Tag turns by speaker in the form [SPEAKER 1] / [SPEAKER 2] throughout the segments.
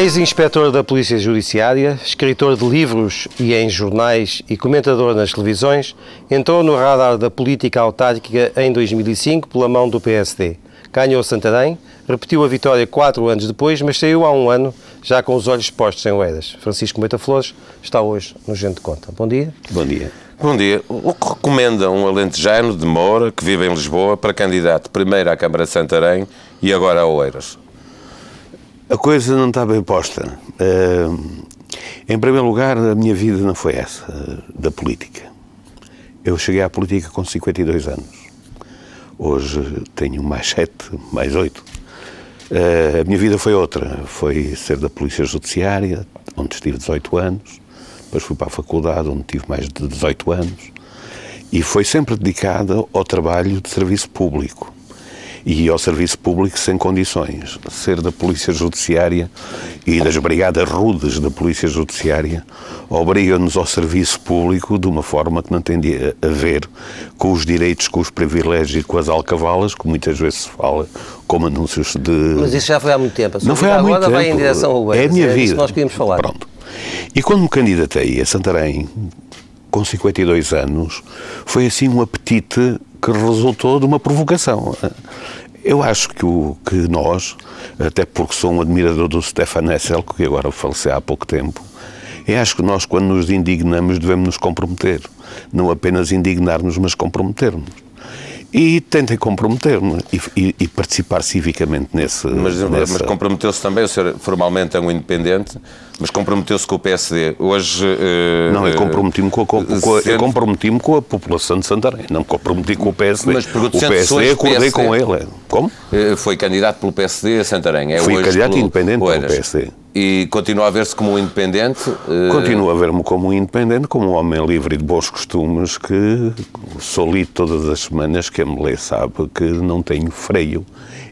[SPEAKER 1] Ex-inspetor da Polícia Judiciária, escritor de livros e em jornais e comentador nas televisões, entrou no radar da política autárquica em 2005 pela mão do PSD. Ganhou Santarém, repetiu a vitória quatro anos depois, mas saiu há um ano já com os olhos postos em Oeiras. Francisco Moita Flores está hoje no Gente Conta. Bom dia.
[SPEAKER 2] Bom dia.
[SPEAKER 3] Bom dia. O que recomenda um alentejano de Moura, que vive em Lisboa, para candidato primeiro à Câmara de Santarém e agora a Oeiras?
[SPEAKER 2] A coisa não está bem posta. Uh, em primeiro lugar, a minha vida não foi essa, uh, da política. Eu cheguei à política com 52 anos. Hoje tenho mais 7, mais 8. Uh, eh, a minha vida foi outra. Foi ser da Polícia Judiciária, onde estive 18 anos. Depois fui para a faculdade, onde tive mais de 18 anos. E foi sempre dedicada ao trabalho de serviço público e ao serviço público sem condições. Ser da Polícia Judiciária e das Brigadas Rudes da Polícia Judiciária obriga-nos ao serviço público de uma forma que não tem a ver com os direitos, com os privilégios e com as alcavalas, que muitas vezes se fala como anúncios de...
[SPEAKER 1] Mas isso já foi há muito tempo.
[SPEAKER 2] não foi há
[SPEAKER 1] agora
[SPEAKER 2] muito tempo.
[SPEAKER 1] vai em direção ao
[SPEAKER 2] É a minha é vida.
[SPEAKER 1] nós queríamos falar.
[SPEAKER 2] Pronto. E quando me candidatei a Santarém, com 52 anos, foi assim um apetite que resultou de uma provocação. Eu acho que, o, que nós, até porque sou um admirador do Stefan Hessel, que agora faleceu há pouco tempo, eu acho que nós, quando nos indignamos, devemos nos comprometer. Não apenas indignar-nos, mas comprometer-nos e tentem comprometer-me e, e, e, participar civicamente nesse.
[SPEAKER 3] Mas, nessa... mas comprometeu-se também, o senhor formalmente é um independente, mas comprometeu-se com o PSD. Hoje. Uh,
[SPEAKER 2] não, eu comprometi-me com, com, com, a, comprometi com a população de Santarém, não me comprometi com o PSD.
[SPEAKER 3] Mas
[SPEAKER 2] o PSD, acordei PSD, com ele. Como?
[SPEAKER 3] Uh, foi candidato pelo PSD a Santarém. É
[SPEAKER 2] Fui candidato pelo, independente pelo PSD.
[SPEAKER 3] E continua a ver-se como um independente?
[SPEAKER 2] Uh... Continuo a ver-me como um independente, como um homem livre e de bons costumes que sou lido todas as semanas, que a me lê sabe que não tenho freio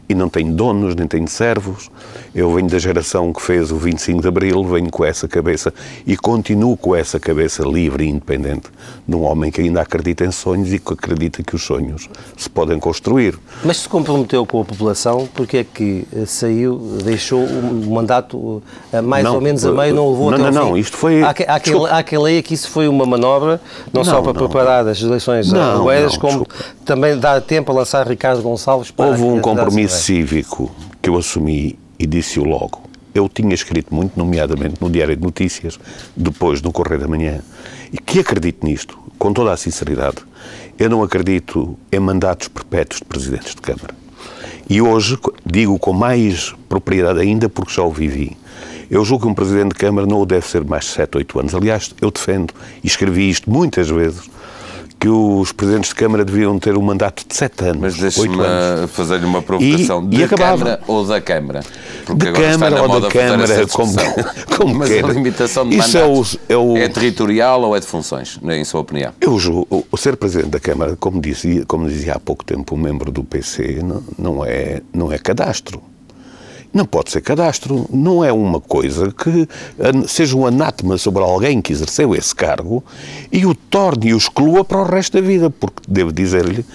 [SPEAKER 2] e não tenho donos, nem tenho servos. Eu venho da geração que fez o 25 de Abril, venho com essa cabeça e continuo com essa cabeça livre e independente de um homem que ainda acredita em sonhos e que acredita que os sonhos se podem construir.
[SPEAKER 1] Mas se comprometeu com a população, porque é que eh, saiu, deixou o mandato eh, mais não, ou menos a meio, não levou
[SPEAKER 2] não,
[SPEAKER 1] até
[SPEAKER 2] Não, não, isto foi...
[SPEAKER 1] Há, há, quem, há quem leia que isso foi uma manobra, não, não só para não, preparar as eleições não, Oeiras, como desculpa. também dar tempo a lançar Ricardo Gonçalves para...
[SPEAKER 2] Houve um compromisso cívico que eu assumi e disse-o logo. Eu tinha escrito muito, nomeadamente no Diário de Notícias, depois no Correio da Manhã, e que acredito nisto, com toda a sinceridade. Eu não acredito em mandatos perpétuos de presidentes de Câmara. E hoje digo com mais propriedade ainda porque já o vivi. Eu julgo que um presidente de Câmara não o deve ser mais de 7, 8 anos. Aliás, eu defendo e escrevi isto muitas vezes que os presidentes de Câmara deviam ter um mandato de sete anos.
[SPEAKER 3] Mas deixe-me fazer-lhe uma provocação.
[SPEAKER 2] E, de e
[SPEAKER 3] Câmara ou da Câmara?
[SPEAKER 2] Porque de Câmara ou da Câmara, como, como
[SPEAKER 3] Mas
[SPEAKER 2] queira.
[SPEAKER 3] a limitação de Isso é, o, é, o... é, territorial ou é de funções, em sua opinião?
[SPEAKER 2] Eu julgo, o ser presidente da Câmara, como dizia, como dizia há pouco tempo um membro do PC, não, não, é, não é cadastro. Não pode ser cadastro. Não é uma coisa que seja um anátema sobre alguém que exerceu esse cargo e o torne e o exclua para o resto da vida. Porque devo dizer-lhe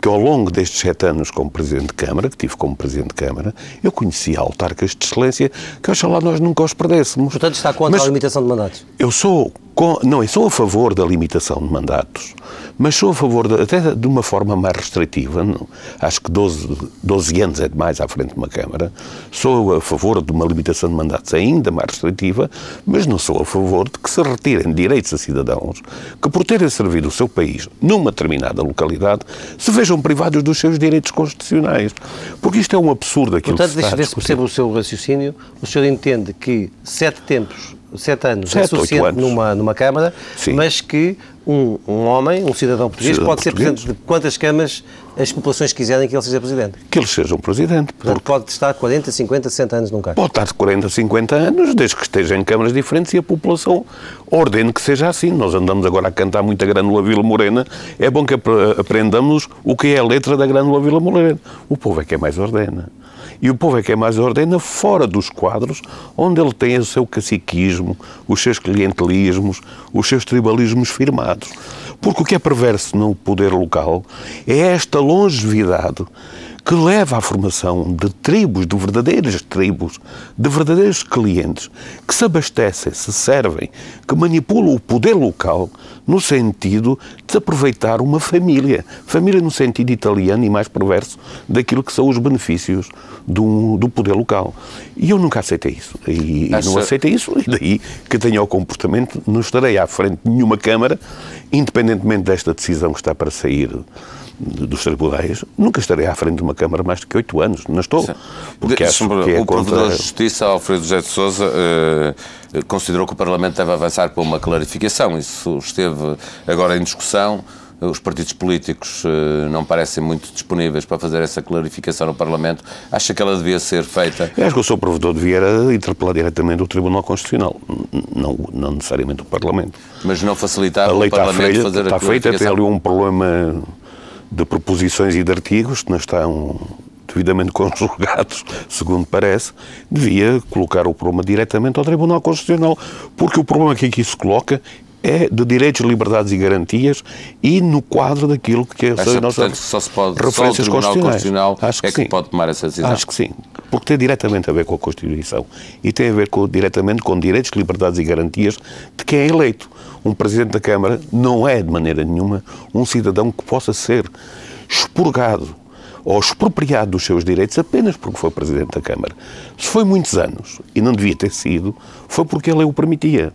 [SPEAKER 2] que ao longo destes sete anos como Presidente de Câmara, que tive como Presidente de Câmara, eu conhecia autarcas de excelência que oxalá nós nunca os perdêssemos.
[SPEAKER 1] Portanto, está contra Mas a limitação de mandatos?
[SPEAKER 2] Eu sou com, não, sou a favor da limitação de mandatos, mas sou a favor, de, até de uma forma mais restritiva, não, acho que 12, 12 anos é demais à frente de uma Câmara, sou a favor de uma limitação de mandatos ainda mais restritiva, mas não sou a favor de que se retirem direitos a cidadãos que, por terem servido o seu país numa determinada localidade, se vejam privados dos seus direitos constitucionais. Porque isto é um absurdo aquilo
[SPEAKER 1] Portanto,
[SPEAKER 2] que se
[SPEAKER 1] deixa ver se percebo o seu raciocínio. O senhor entende que sete tempos sete anos é sete, é suficiente anos. Numa, numa Câmara, Sim. mas que um, um homem, um cidadão português, cidadão pode ser presidente de quantas câmaras as populações quiserem que ele seja presidente.
[SPEAKER 2] Que ele seja um presidente.
[SPEAKER 1] Portanto, porque... pode estar 40, 50, 60 anos num cargo.
[SPEAKER 2] Pode estar 40, 50 anos, desde que esteja em câmaras diferentes e a população ordene que seja assim. Nós andamos agora a cantar muita Grânula Vila Morena. É bom que aprendamos o que é a letra da Grânula Vila Morena. O povo é que é mais ordena. E o povo é que é mais ordena fora dos quadros, onde ele tem o seu caciquismo, os seus clientelismos, os seus tribalismos firmados. Porque o que é perverso no poder local é esta longevidade que leva à formação de tribos, de verdadeiras tribos, de verdadeiros clientes que se abastecem, se servem, que manipulam o poder local no sentido de aproveitar uma família. Família no sentido italiano e mais perverso daquilo que são os benefícios do, do poder local. E eu nunca aceitei isso. E, Acha... não aceitei isso, e daí que tenho o comportamento, não estarei à frente de nenhuma Câmara, independentemente desta decisão que está para sair dos tribunais, nunca estarei à frente de uma Câmara mais do que oito anos. Não estou.
[SPEAKER 3] Porque acho que é o contra... Provedor de Justiça, Alfredo José de Sousa, eh, considerou que o Parlamento deve avançar para uma clarificação. Isso esteve agora em discussão. Os partidos políticos eh, não parecem muito disponíveis para fazer essa clarificação no Parlamento. Acha que ela devia ser feita?
[SPEAKER 2] Eu acho que o seu provedor devia interpelar diretamente o Tribunal Constitucional, não, não necessariamente o Parlamento.
[SPEAKER 3] Mas não facilitar o Parlamento
[SPEAKER 2] feita,
[SPEAKER 3] fazer
[SPEAKER 2] está a feita, tem ali um problema de proposições e de artigos que não estão devidamente conjugados, segundo parece, devia colocar o problema diretamente ao Tribunal Constitucional, porque o problema que aqui se coloca é de direitos, liberdades e garantias e no quadro daquilo que é
[SPEAKER 3] Acha, nossa portanto, só se pode, referências só o Tribunal Constitucional Acho que é que sim. pode tomar essa decisão?
[SPEAKER 2] Acho que sim, porque tem diretamente a ver com a Constituição e tem a ver com, diretamente com direitos, liberdades e garantias de quem é eleito. Um Presidente da Câmara não é, de maneira nenhuma, um cidadão que possa ser expurgado ou expropriado dos seus direitos apenas porque foi Presidente da Câmara. Se foi muitos anos e não devia ter sido, foi porque ele o permitia.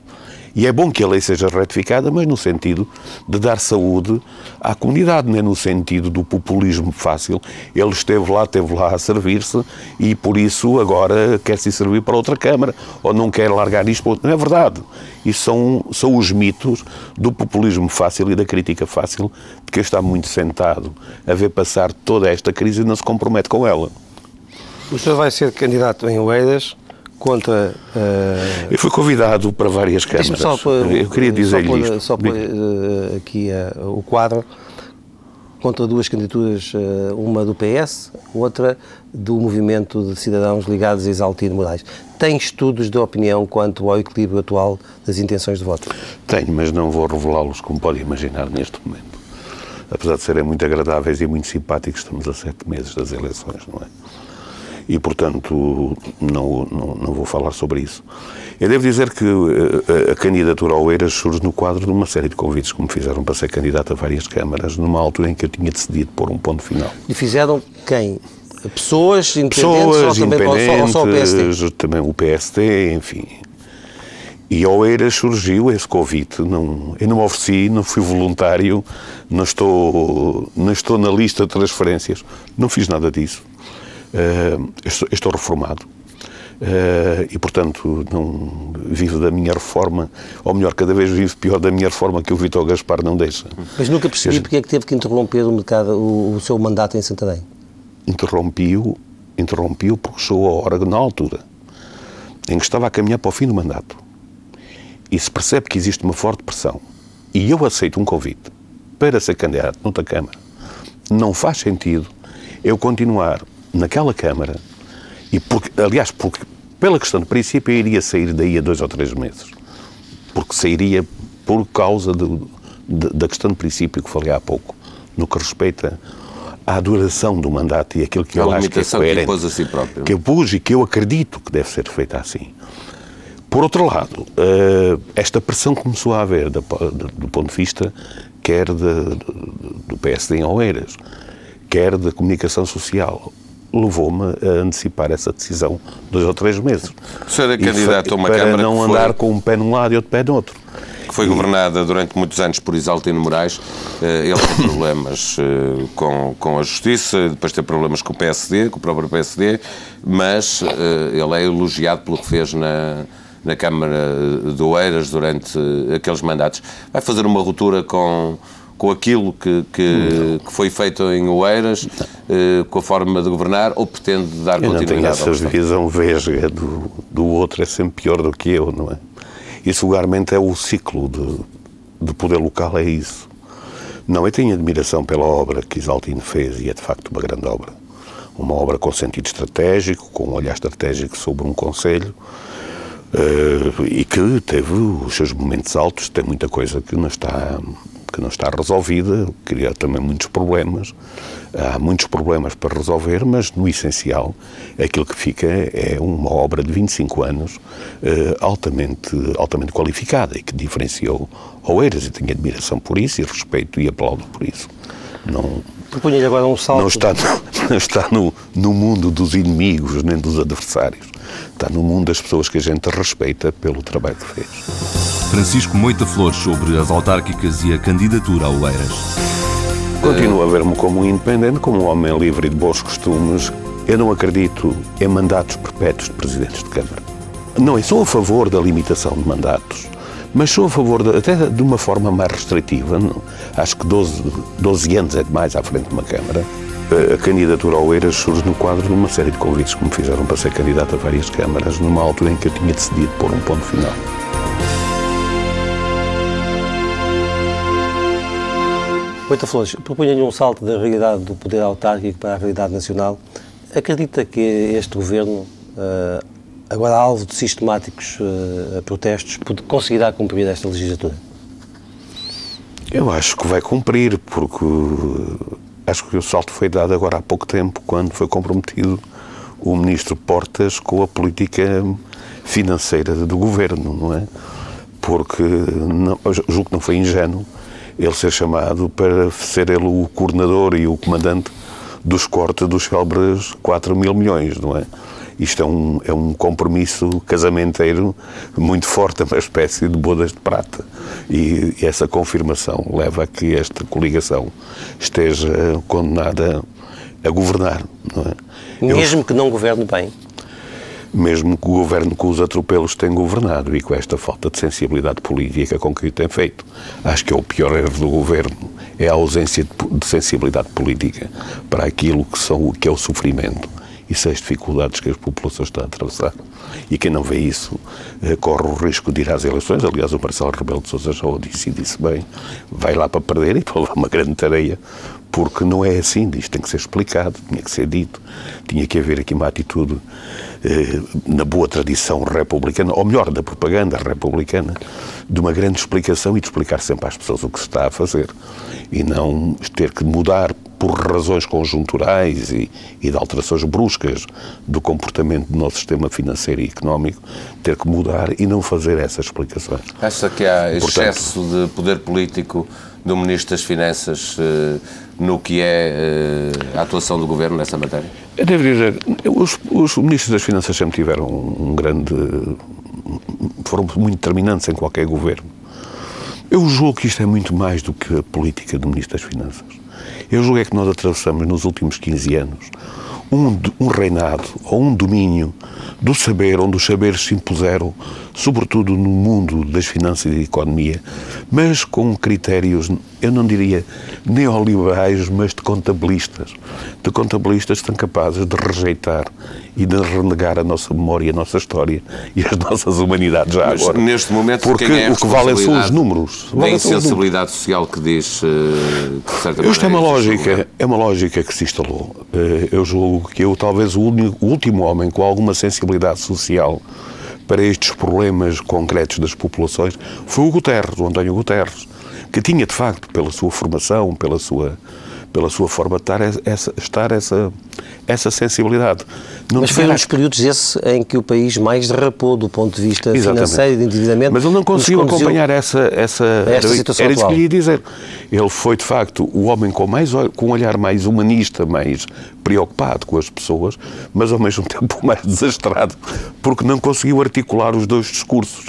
[SPEAKER 2] E é bom que a lei seja retificada, mas no sentido de dar saúde à comunidade, não é no sentido do populismo fácil. Ele esteve lá, esteve lá a servir-se e por isso agora quer se servir para outra Câmara ou não quer largar isto para outra. Não é verdade. Isso são, são os mitos do populismo fácil e da crítica fácil de quem está muito sentado a ver passar toda esta crise e não se compromete com ela.
[SPEAKER 1] O senhor vai ser candidato em Oeiras contra. Uh...
[SPEAKER 2] Eu fui convidado para várias câmaras. Só eu queria dizer-lhe isto.
[SPEAKER 1] Só por uh, aqui uh, o quadro contra duas candidaturas, uma do PS, outra do movimento de cidadãos ligados a Exaltino Moraes. Tem estudos de opinião quanto ao equilíbrio atual das intenções de voto?
[SPEAKER 2] Tenho, mas não vou revelá-los como pode imaginar neste momento. Apesar de serem muito agradáveis e muito simpáticos, estamos a sete meses das eleições, não é? E, portanto, não, não, não vou falar sobre isso. Eu devo dizer que a, eh, a candidatura ao Eiras surge no quadro de uma série de convites que me fizeram para ser candidato a várias câmaras, numa altura em que eu tinha decidido pôr um ponto final.
[SPEAKER 1] E fizeram quem? Pessoas independentes
[SPEAKER 2] Pessoas ou também independentes, ou só o PSD? Também o PSD, enfim. E ao Eiras surgiu esse convite. Não, eu não me ofereci, não fui voluntário, não estou, não estou na lista de transferências, não fiz nada disso. Uh, estou, estou, reformado. Uh, e, portanto, não vivo da minha reforma, ou melhor, cada vez vivo pior da minha reforma que o Vitor Gaspar não deixa.
[SPEAKER 1] Mas nunca percebi Seja, porque é que teve que interromper o, mercado, o, o seu mandato em Santarém.
[SPEAKER 2] Interrompi-o interrompi porque chegou a hora, na altura, em que estava a caminhar para o fim do mandato, e se percebe que existe uma forte pressão, e eu aceito um convite para ser candidato noutra Câmara, não faz sentido eu continuar naquela Câmara, e porque, aliás, porque, pela questão de princípio, eu iria sair daí a dois ou três meses. Porque sairia por causa de, da questão de princípio que falei há pouco, no que respeita à duração do mandato e aquilo que
[SPEAKER 3] a
[SPEAKER 2] eu acho que é coerente.
[SPEAKER 3] Que, a si próprio.
[SPEAKER 2] que eu pus e que eu acredito que deve ser feita assim. Por outro lado, eh, esta pressão começou a haver do ponto de vista quer de, do PSD em Oeiras, quer da comunicação social levou-me a antecipar essa decisão dois ou três meses.
[SPEAKER 3] O senhor é candidato a uma
[SPEAKER 2] para
[SPEAKER 3] Câmara
[SPEAKER 2] Para não andar com um pé num lado e outro pé no outro.
[SPEAKER 3] Que foi governada durante muitos anos por Isaltino Moraes. Eh, ele tem problemas eh, com, com a Justiça, depois tem problemas com o PSD, com o próprio PSD, mas eh, ele é elogiado pelo que fez na, na Câmara de Oeiras durante aqueles mandatos. Vai fazer uma ruptura com com aquilo que, que, que foi feito em Oeiras, eh, com a forma de governar, ou pretende dar eu continuidade?
[SPEAKER 2] Eu não tenho essa visão vesga do, do outro, é sempre pior do que eu, não é? Isso, vulgarmente, é o ciclo de, de poder local, é isso. Não, eu tenho admiração pela obra que Isaltino fez, e é de facto uma grande obra. Uma obra com sentido estratégico, com um olhar estratégico sobre um Conselho, Uh, e que teve os seus momentos altos, tem muita coisa que não está que não está resolvida, cria também muitos problemas. Há muitos problemas para resolver, mas no essencial, aquilo que fica é uma obra de 25 anos eh, altamente, altamente qualificada e que diferenciou Oeiras e tenho admiração por isso e respeito e aplaudo por isso.
[SPEAKER 1] Não, Propunha-lhe agora um salto.
[SPEAKER 2] Não está, no, não está no, no mundo dos inimigos nem dos adversários. Está no mundo das pessoas que a gente respeita pelo trabalho que fez.
[SPEAKER 4] Francisco Moita Flores sobre as autárquicas e a candidatura a Oeiras.
[SPEAKER 2] Continuo a ver-me como um independente, como um homem livre e de bons costumes. Eu não acredito em mandatos perpétuos de presidentes de Câmara. Não, eu sou a favor da limitação de mandatos, mas sou a favor, de, até de uma forma mais restritiva. Acho que 12, 12 anos é demais à frente de uma Câmara. A candidatura ao Eiras surge no quadro de uma série de convites que me fizeram para ser candidato a várias câmaras, numa altura em que eu tinha decidido pôr um ponto final.
[SPEAKER 1] Oita Flores, propunha-lhe um salto da realidade do poder autárquico para a realidade nacional. Acredita que este governo, eh, agora alvo de sistemáticos eh, protestos, conseguirá cumprir esta legislatura?
[SPEAKER 2] Eu acho que vai cumprir, porque acho que o salto foi dado agora há pouco tempo, quando foi comprometido o ministro Portas com a política financeira do governo, não é? Porque não, julgo que não foi ingênuo ele ser chamado para ser ele o coordenador e o comandante dos cortes dos célebres 4 mil milhões, não é? Isto é um, é um compromisso casamenteiro muito forte, é uma espécie de bodas de prata. E, e essa confirmação leva a que esta coligação esteja condenada a governar, é?
[SPEAKER 1] Mesmo Eu, que não governe bem?
[SPEAKER 2] mesmo que o governo com os atropelos tem governado e com esta falta de sensibilidade política com que o tem feito. Acho que é o pior erro do governo, é a ausência de sensibilidade política para aquilo que, são, que é o sofrimento e as dificuldades que as populações estão a atravessar. E quem não vê isso eh, corre o risco de ir às eleições. Aliás, o Marcelo Rebelo de Sousa já o disse e disse bem, vai lá para perder e para levar uma grande tarefa, porque não é assim, isto tem que ser explicado, tinha que ser dito, tinha que haver aqui uma atitude eh, na boa tradição republicana, ou melhor, da propaganda republicana, de uma grande explicação e de explicar sempre às pessoas o que se está a fazer e não ter que mudar por razões conjunturais e, e, de alterações bruscas do comportamento do nosso sistema financeiro e económico, ter que mudar e não fazer essas explicações.
[SPEAKER 3] Acha que há excesso Portanto, de poder político do Ministro das Finanças eh, no que é eh, a atuação do Governo nessa matéria?
[SPEAKER 2] Eu devo dizer, os, os Ministros das Finanças sempre tiveram um grande... foram muito determinantes em qualquer governo. Eu julgo que isto é muito mais do que a política do Ministro das Finanças. Eu julgo é que nós atravessamos nos últimos 15 anos um, um reinado ou um domínio do saber, onde os saberes se impuseram, sobretudo no mundo das finanças e da economia, mas com critérios, eu não diria neoliberais, mas de contabilistas. De contabilistas que estão capazes de rejeitar e de renegar a nossa memória, a nossa história e as nossas humanidades já
[SPEAKER 3] mas,
[SPEAKER 2] agora.
[SPEAKER 3] Neste momento,
[SPEAKER 2] porque
[SPEAKER 3] é
[SPEAKER 2] o que vale são os números.
[SPEAKER 3] Da insensibilidade social que diz uh, que.
[SPEAKER 2] Isto é uma lógica, é uma lógica que se instalou. Uh, eu julgo que eu talvez o último homem com alguma sensibilidade social para estes problemas concretos das populações foi o Guterres, o António Guterres, que tinha de facto, pela sua formação, pela sua pela sua forma de estar essa, estar essa, essa sensibilidade.
[SPEAKER 1] Não Mas foi um dos períodos esse em que o país mais derrapou do ponto de vista Exatamente. financeiro e de endividamento.
[SPEAKER 2] Mas ele não conseguiu acompanhar essa, essa,
[SPEAKER 1] era, situação
[SPEAKER 2] era
[SPEAKER 1] isso
[SPEAKER 2] que lhe ia dizer. Ele foi, de facto, o homem com, mais, com um olhar mais humanista, mais preocupado com as pessoas, mas ao mesmo tempo mais desastrado, porque não conseguiu articular os dois discursos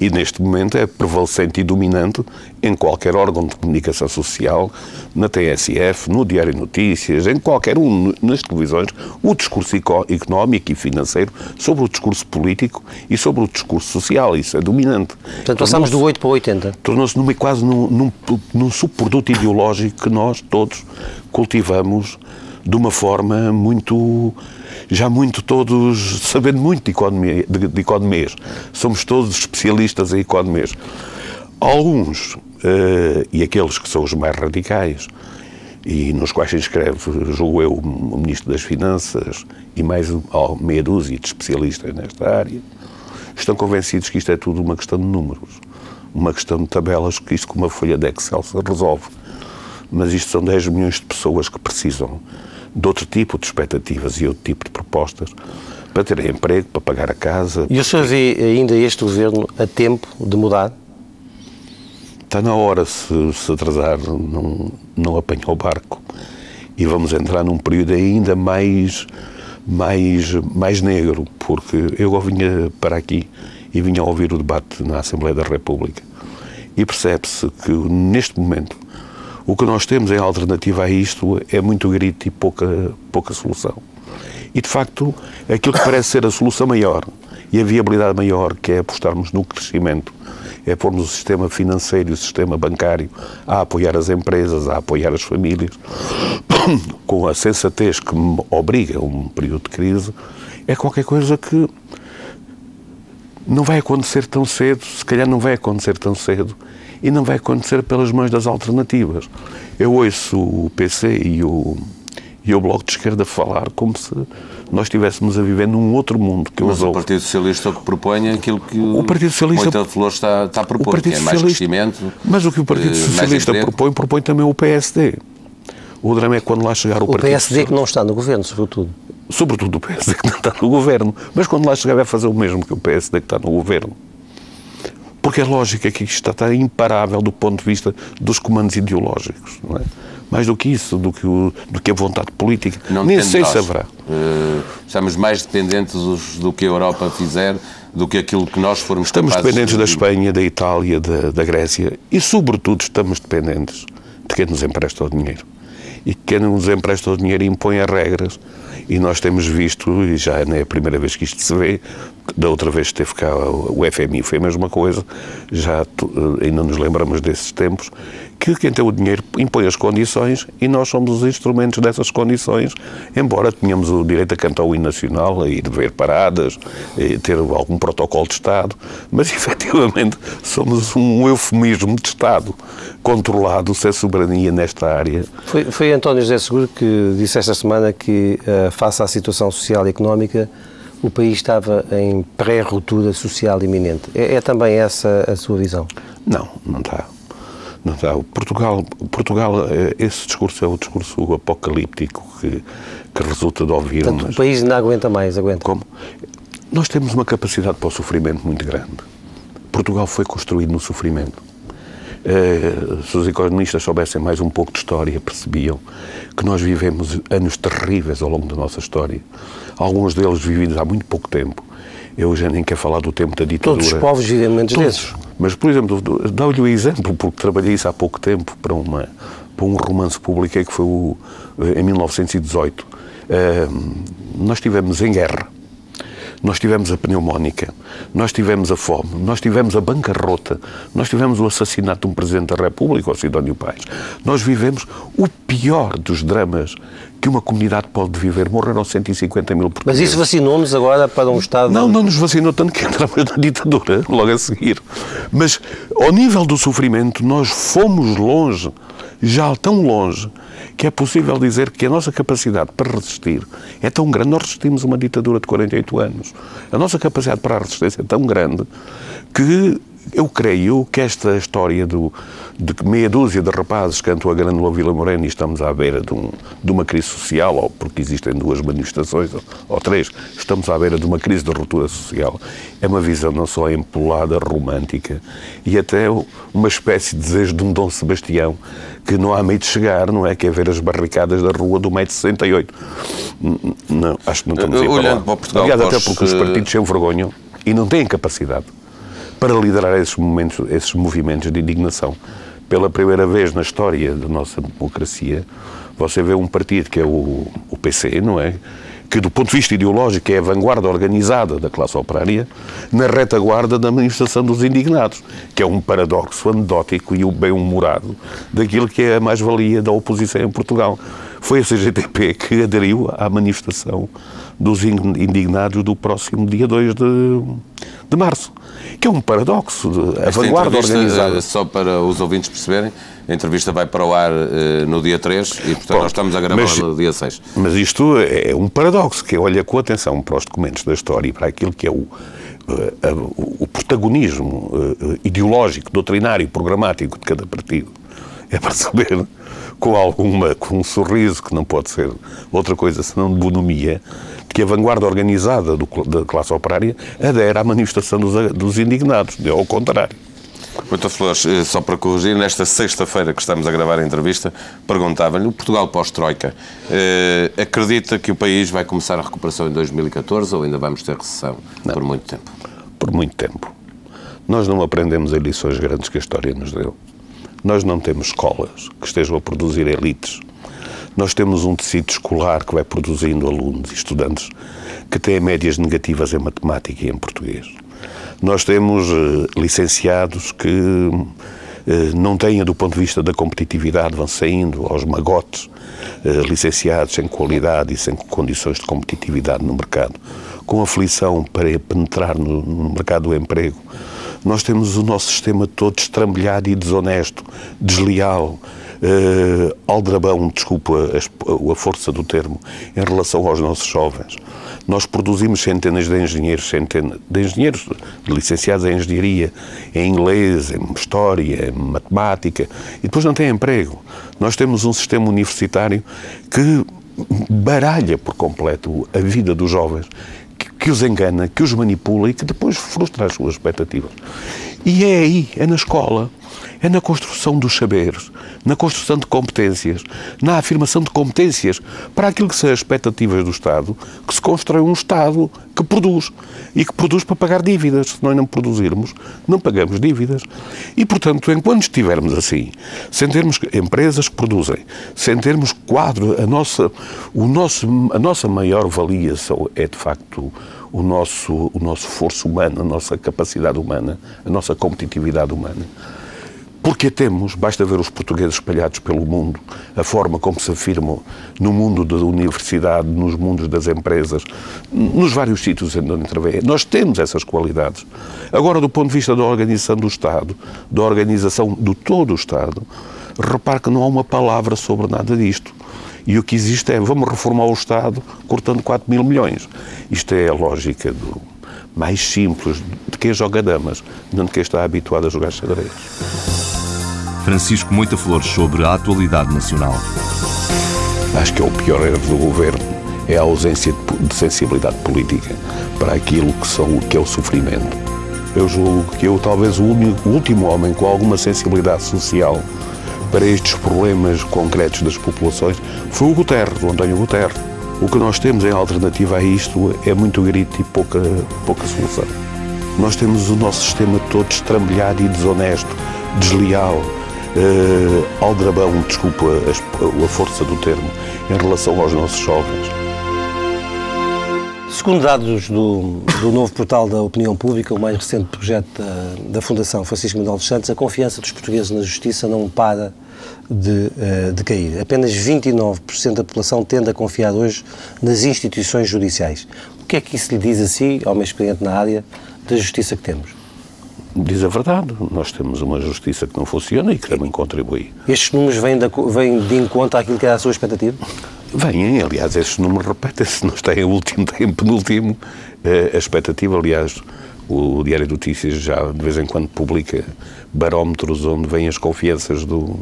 [SPEAKER 2] e neste momento é prevalecente e dominante em qualquer órgão de comunicação social, na TSF, no Diário Notícias, em qualquer um, nas televisões, o discurso económico e financeiro sobre o discurso político e sobre o discurso social. Isso é dominante.
[SPEAKER 1] Portanto, passamos do 8 para o 80.
[SPEAKER 2] Tornou-se quase num, num, num subproduto ideológico que nós todos cultivamos de uma forma muito já muito todos, sabendo muito de, economia, de, de economias. Somos todos especialistas em economias. Alguns, uh, e aqueles que são os mais radicais, e nos quais se inscreve, julgo eu, o Ministro das Finanças e mais oh, meia dúzia de especialistas nesta área, estão convencidos que isto é tudo uma questão de números. uma questão de tabelas que isto com uma folha de Excel se resolve. Mas isto são 10 milhões de pessoas que precisam de outro tipo de expectativas e outro tipo de propostas para terem emprego, para pagar a casa.
[SPEAKER 1] E o senhor vê ainda este governo a tempo de mudar?
[SPEAKER 2] Está na hora, se, se atrasar, não, não apanha o barco. E vamos entrar num período ainda mais, mais, mais negro, porque eu vinha para aqui e vinha ouvir o debate na Assembleia da República. E percebe-se que, neste momento, o que nós temos em alternativa a isto é muito grito e pouca, pouca solução. E, de facto, aquilo que parece ser a solução maior e a viabilidade maior, que é apostarmos no crescimento, é pormos o sistema financeiro e o sistema bancário a apoiar as empresas, a apoiar as famílias, com a sensatez que me obriga a um período de crise, é qualquer coisa que não vai acontecer tão cedo, se calhar não vai acontecer tão cedo, e não vai acontecer pelas mãos das alternativas. Eu ouço o PC e o, e o Bloco de Esquerda falar como se nós estivéssemos a viver num outro mundo que
[SPEAKER 3] Mas o Partido Socialista que propõe é aquilo que
[SPEAKER 2] o Partido Socialista,
[SPEAKER 3] o Flores está, está a propor, que é mais crescimento.
[SPEAKER 2] Mas o que o Partido eh, Socialista propõe, propõe também o PSD. O drama é quando lá chegar o,
[SPEAKER 1] o
[SPEAKER 2] Partido
[SPEAKER 1] PSD que não está no governo, sobretudo.
[SPEAKER 2] Sobretudo o PSD que não está no governo. Mas quando lá chegar vai fazer o mesmo que o PSD que está no governo. Porque a lógica que isto está imparável do ponto de vista dos comandos ideológicos. Não é? mais do que isso, do que, o, do que a vontade política. Não Nem sei se haverá. Uh,
[SPEAKER 3] estamos mais dependentes do que a Europa fizer do que aquilo que nós formos
[SPEAKER 2] Estamos dependentes
[SPEAKER 3] de...
[SPEAKER 2] da Espanha, da Itália, da, da Grécia e, sobretudo, estamos dependentes de quem nos empresta o dinheiro. E quem nos empresta o dinheiro impõe as regras. E nós temos visto, e já não é a primeira vez que isto se vê, da outra vez que esteve cá o FMI foi a mesma coisa, já eh, ainda nos lembramos desses tempos, que quem tem o dinheiro impõe as condições e nós somos os instrumentos dessas condições, embora tenhamos o direito a cantar o hino nacional, a ir ver paradas, a ter algum protocolo de Estado, mas efetivamente somos um eufemismo de Estado controlado sem soberania nesta área.
[SPEAKER 1] Foi, foi António José Seguro que disse esta semana que, uh, face à situação social e económica, o país estava em pré-ruptura social iminente. É, é, também essa a sua visão?
[SPEAKER 2] Não, não está. Portugal, Portugal, eh, esse discurso é o discurso apocalíptico que, que resulta de ouvir.
[SPEAKER 1] Portanto, o país não aguenta mais, aguenta.
[SPEAKER 2] Como? Nós temos uma capacidade para o sofrimento muito grande. Portugal foi construído no sofrimento. Uh, se os economistas soubessem mais um pouco de história, percebiam que nós vivemos anos terríveis ao longo da nossa história alguns deles vividos há muito pouco tempo. Eu já nem quero falar do tempo da ditadura.
[SPEAKER 1] Todos os povos vivem momentos Todos. desses.
[SPEAKER 2] Mas, por exemplo, dá-lhe o exemplo, porque trabalhei isso há pouco tempo para, uma, para um romance que publiquei que foi o, em 1918. Uh, nós estivemos em guerra nós tivemos a pneumónica, nós tivemos a fome, nós tivemos a bancarrota, nós tivemos o assassinato de um Presidente da República, o Sidónio Pais. Nós vivemos o pior dos dramas que uma comunidade pode viver. Morreram 150 mil
[SPEAKER 1] portugueses. Mas isso vacinou-nos agora para um Estado...
[SPEAKER 2] Não, não nos vacinou tanto que entramos na ditadura, logo a seguir. Mas, ao nível do sofrimento, nós fomos longe, já tão longe, que é possível dizer que a nossa capacidade para resistir é tão grande. Nós resistimos uma ditadura de 48 anos. A nossa capacidade para a resistência é tão grande que eu creio que esta história do, de que meia dúzia de rapazes cantam a Grândola Vila Morena e estamos à beira de, um, de, uma crise social, ou porque existem duas manifestações, ou, ou, três, estamos à beira de uma crise de ruptura social, é uma visão não só empolada, romântica, e até uma espécie de desejo de um Dom Sebastião, que não há meio de chegar, não é? Que é ver as barricadas da rua do meio de 68. Não, acho que não estamos aí
[SPEAKER 3] para lá. Para Portugal,
[SPEAKER 2] Aliás, até porque os partidos se envergonham e não têm capacidade para liderar esses momentos, esses movimentos de indignação. Pela primeira vez na história da nossa democracia, você vê um partido que é o, o PC, não é? Que, do ponto de vista ideológico, é a vanguarda organizada da classe operária, na retaguarda da manifestação dos indignados, que é um paradoxo anedótico e bem-humorado daquilo que é a mais-valia da oposição em Portugal. Foi a CGTP que aderiu à manifestação dos indignados do próximo dia 2 de, de março que é um paradoxo. A Esta vanguarda organizada. Eh,
[SPEAKER 3] só para os ouvintes perceberem, a entrevista vai para o ar uh, no dia 3 e, portanto, nós estamos a gravar mas, no dia 6.
[SPEAKER 2] Mas isto é um paradoxo, que olha com atenção para os documentos da história e para aquilo que é o, o protagonismo ideológico, doutrinário, programático de cada partido é para saber com alguma, com um sorriso que não pode ser outra coisa senão de bonomia, que a vanguarda organizada do, da classe operária adere à manifestação dos, dos indignados, ao contrário.
[SPEAKER 3] Muito Flores, eh, só para corrigir, nesta sexta-feira que estamos a gravar a entrevista, perguntava-lhe, o Portugal pós-Troika, eh, acredita que o país vai começar a recuperação em 2014 ou ainda vamos ter recessão não. por muito tempo?
[SPEAKER 2] Por muito tempo. Nós não aprendemos as lições grandes que a história nos deu. Nós não temos escolas que estejam a produzir elites. Nós temos um tecido escolar que vai produzindo alunos e estudantes que têm médias negativas em matemática e em português. Nós temos uh, licenciados que uh, não têm, do ponto de vista da competitividade, vão saindo aos magotes, uh, licenciados sem qualidade e sem condições de competitividade no mercado, com aflição para penetrar no mercado do emprego nós temos o nosso sistema todo estrambelhado e desonesto, desleal, uh, aldrabão, desculpa a, a, força do termo, em relação aos nossos jovens. Nós produzimos centenas de engenheiros, centenas de engenheiros licenciados em engenharia, em inglês, em história, em matemática, e depois não têm emprego. Nós temos um sistema universitário que baralha por completo a vida dos jovens que os engana, que os manipula e que depois frustra as suas expectativas. E é aí, é na escola, é na construção dos saberes, na construção de competências, na afirmação de competências para aquilo que são as expectativas do Estado, que se constrói um Estado que produz e que produz para pagar dívidas. Se nós não produzirmos, não pagamos dívidas. E, portanto, enquanto estivermos assim, sem termos empresas que produzem, sem termos quadro, a nossa, o nosso, a nossa maior valia é, de facto, o nosso, o nosso forço humano, a nossa capacidade humana, a nossa competitividade humana. Porque temos, basta ver os portugueses espalhados pelo mundo, a forma como se afirmam no mundo da universidade, nos mundos das empresas, nos vários sítios onde intervém. Nós temos essas qualidades. Agora, do ponto de vista da organização do Estado, da organização do todo o Estado, repare que não há uma palavra sobre nada disto. E o que existe é, vamos reformar o Estado cortando 4 mil milhões. Isto é a lógica do mais simples de quem joga damas, não de quem está habituado a jogar xadrez.
[SPEAKER 4] Francisco Moita Flores sobre a atualidade nacional.
[SPEAKER 2] Acho que é o pior erro do governo é a ausência de sensibilidade política para aquilo que, são, que é o sofrimento. Eu julgo que eu, talvez, o, único, o último homem com alguma sensibilidade social para estes problemas concretos das populações foi o Guterres, o António Guterres. O que nós temos em alternativa a isto é muito grito e pouca, pouca solução. Nós temos o nosso sistema todo estrambelhado e desonesto, desleal, uh, aldrabão, desculpa a, a força do termo, em relação aos nossos jovens.
[SPEAKER 1] Segundo dados do, do novo portal da opinião pública, o mais recente projeto da, da Fundação Francisco Manuel dos Santos, a confiança dos portugueses na justiça não para de, uh, de cair. Apenas 29% da população tende a confiar hoje nas instituições judiciais. O que é que isso lhe diz a si, ao meu experiente na área, da justiça que temos?
[SPEAKER 2] diz a verdade. Nós temos uma justiça que não funciona e que também contribui.
[SPEAKER 1] Estes números vêm de, vêm de encontro àquilo que era a sua expectativa?
[SPEAKER 2] Vêm, aliás, estes números repetem-se, não está em último, tem penúltimo. Eh, a expectativa, aliás, o Diário de Notícias já de vez em quando publica barómetros onde vêm as confianças do,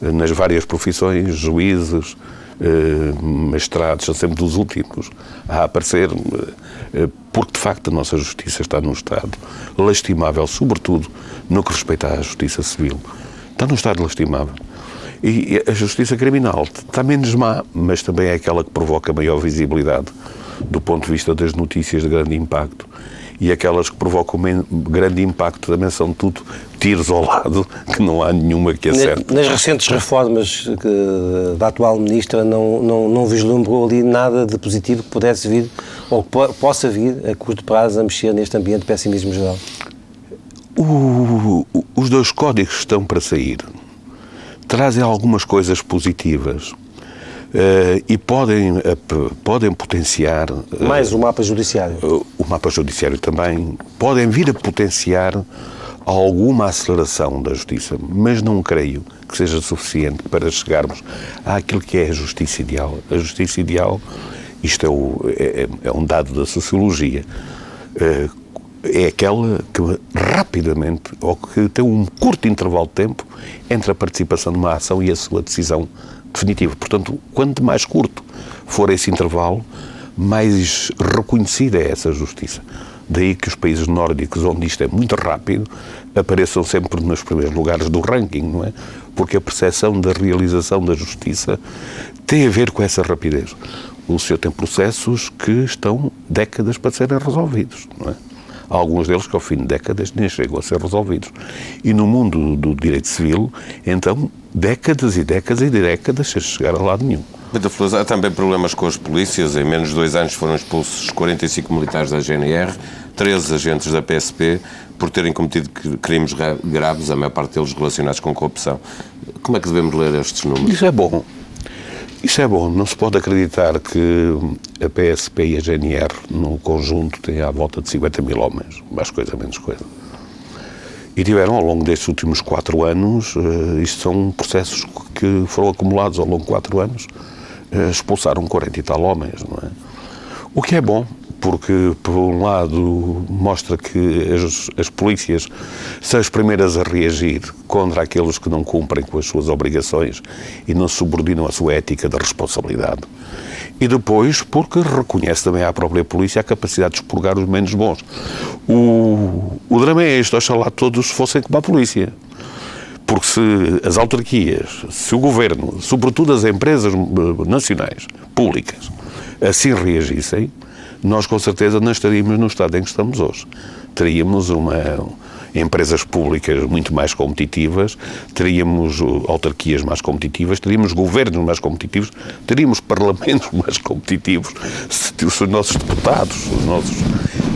[SPEAKER 2] nas várias profissões, juízes, eh, mestrados, são sempre dos últimos a aparecer, eh, porque de facto a nossa justiça está num estado lastimável, sobretudo no que respeita à justiça civil. Está num estado lastimável. E a justiça criminal está menos má, mas também é aquela que provoca maior visibilidade do ponto de vista das notícias de grande impacto e aquelas que provocam grande impacto também são tudo tiros ao lado, que não há nenhuma que acerte.
[SPEAKER 1] Nas recentes reformas que, da atual Ministra não, não, não vislumbrou ali nada de positivo que pudesse vir ou que possa vir a curto prazo a mexer neste ambiente de pessimismo geral?
[SPEAKER 2] O, os dois códigos estão para sair. Trazem algumas coisas positivas e podem, uh, podem potenciar. Uh,
[SPEAKER 1] Mais o mapa judiciário.
[SPEAKER 2] o mapa judiciário também. Podem vir a potenciar alguma aceleração da justiça, mas não creio que seja suficiente para chegarmos àquilo que é a justiça ideal. A justiça ideal, isto é, o, é, é um dado da sociologia, é aquela que rapidamente, ou que tem um curto intervalo de tempo entre a participação numa ação e a sua decisão definitiva. Portanto, quanto mais curto for esse intervalo, mais reconhecida é essa justiça. Daí que os países nórdicos, onde isto é muito rápido, apareçam sempre nos primeiros lugares do ranking, não é? Porque a percepção da realização da justiça tem a ver com essa rapidez. O senhor tem processos que estão décadas para serem resolvidos, não é? Alguns deles que ao fim de décadas nem chegam a ser resolvidos. E no mundo do direito civil, então, décadas e décadas e décadas sem chegar a lado nenhum.
[SPEAKER 3] Há também problemas com as polícias. Em menos de dois anos foram expulsos 45 militares da GNR, 13 agentes da PSP, por terem cometido crimes graves, a maior parte deles relacionados com corrupção. Como é que devemos ler estes números?
[SPEAKER 2] Isso é bom. Isso é bom. Não se pode acreditar que a PSP e a GNR, no conjunto, têm à volta de 50 mil homens. Mais coisa, menos coisa. E tiveram, ao longo destes últimos quatro anos, uh, isto são processos que foram acumulados ao longo de quatro anos, uh, expulsaram 40 e tal homens, não é? O que é bom, porque, por um lado, mostra que as, as, polícias são as primeiras a reagir contra aqueles que não cumprem com as suas obrigações e não subordinam a sua ética da responsabilidade. E depois, porque reconhece também à própria polícia a capacidade de expurgar os menos bons. O, o drama é este, oxalá todos fossem como a polícia. Porque se as autarquias, se o governo, sobretudo as empresas eh, nacionais, públicas, assim reagissem, nós com certeza não estaríamos no estado em que estamos hoje. Teríamos uma, empresas públicas muito mais competitivas, teríamos autarquias mais competitivas, teríamos governos mais competitivos, teríamos parlamentos mais competitivos se os nossos deputados, os nossos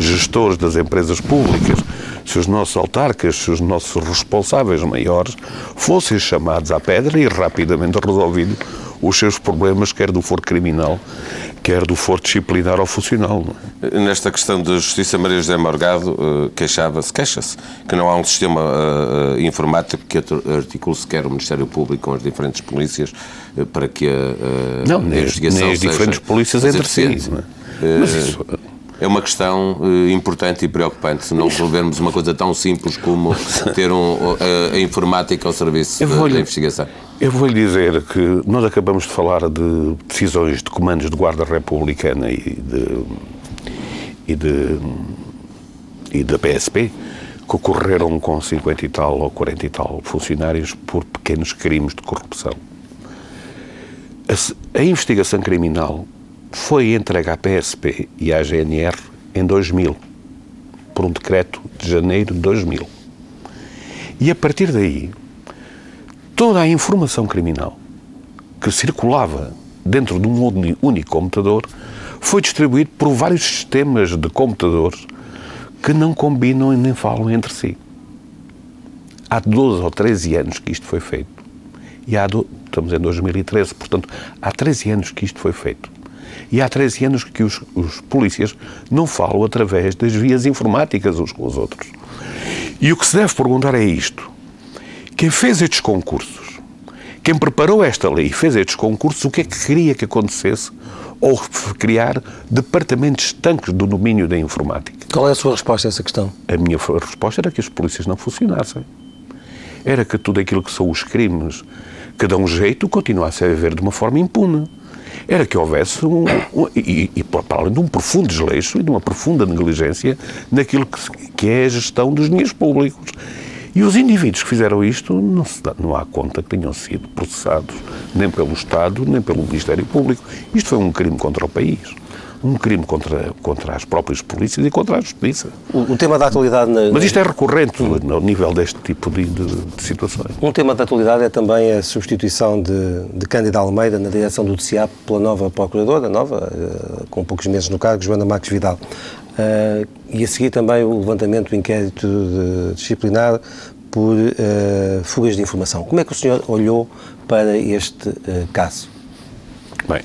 [SPEAKER 2] gestores das empresas públicas, se os nossos autarcas, se os nossos responsáveis maiores fossem chamados à pedra e rapidamente resolvido os seus problemas, quer do foro criminal, quer do foro disciplinar ou funcional.
[SPEAKER 3] É? Nesta questão da justiça, Maria José Morgado uh, queixava-se, queixa-se, que não há um sistema uh, informático que articule sequer o Ministério Público com as diferentes polícias uh, para que a,
[SPEAKER 2] não, nem, investigação nem as diferentes polícias entre si.
[SPEAKER 3] É? Mas isso é uma questão uh, importante e preocupante se não resolvermos uma coisa tão simples como ter um, a, a, informática ao serviço da, da investigação.
[SPEAKER 2] Eu vou-lhe dizer que nós acabamos de falar de decisões de comandos de guarda republicana e de, e de e da PSP que ocorreram com 50 e tal ou 40 e tal funcionários por pequenos crimes de corrupção. A, a investigação criminal foi entregue à PSP e à GNR em 2000, por um decreto de janeiro de 2000. E a partir daí, toda a informação criminal que circulava dentro de um único computador foi distribuído por vários sistemas de computadores que não combinam e nem falam entre si. Há 12 ou 13 anos que isto foi feito. E há do... estamos em 2013, portanto, há 13 anos que isto foi feito. E há 13 anos que os, os polícias não falam através das vias informáticas uns com os outros. E o que se deve perguntar é isto. Quem fez estes concursos, quem preparou esta lei e fez estes concursos, o que é que queria que acontecesse ou criar departamentos estanques do domínio da informática?
[SPEAKER 1] Qual é a sua resposta a essa questão?
[SPEAKER 2] A minha resposta era que as polícias não funcionassem. Era que tudo aquilo que são os crimes que dão jeito continuasse a haver de uma forma impune. Era que houvesse um, um e, e, para além de um profundo desleixo e de uma profunda negligência naquilo que, que é a gestão dos dinheiros públicos. E os indivíduos que fizeram isto, não, dá, não há conta que tenham sido processados nem pelo Estado, nem pelo Ministério Público. Isto foi um crime contra o país. Um crime contra, contra as próprias polícias e contra a justiça.
[SPEAKER 1] O, o tema da atualidade. Na...
[SPEAKER 2] Mas isto é recorrente no nível deste tipo de, de, de, situações.
[SPEAKER 1] Um tema da atualidade é também a substituição de, de Cândida Almeida na direção do DCAP pela nova Procuradora, nova, eh, com poucos meses no cargo, Joana Marques Vidal. Uh, e a seguir também o levantamento do inquérito disciplinar por uh, fugas de informação. Como é que o senhor olhou para este uh, caso?
[SPEAKER 2] Bem,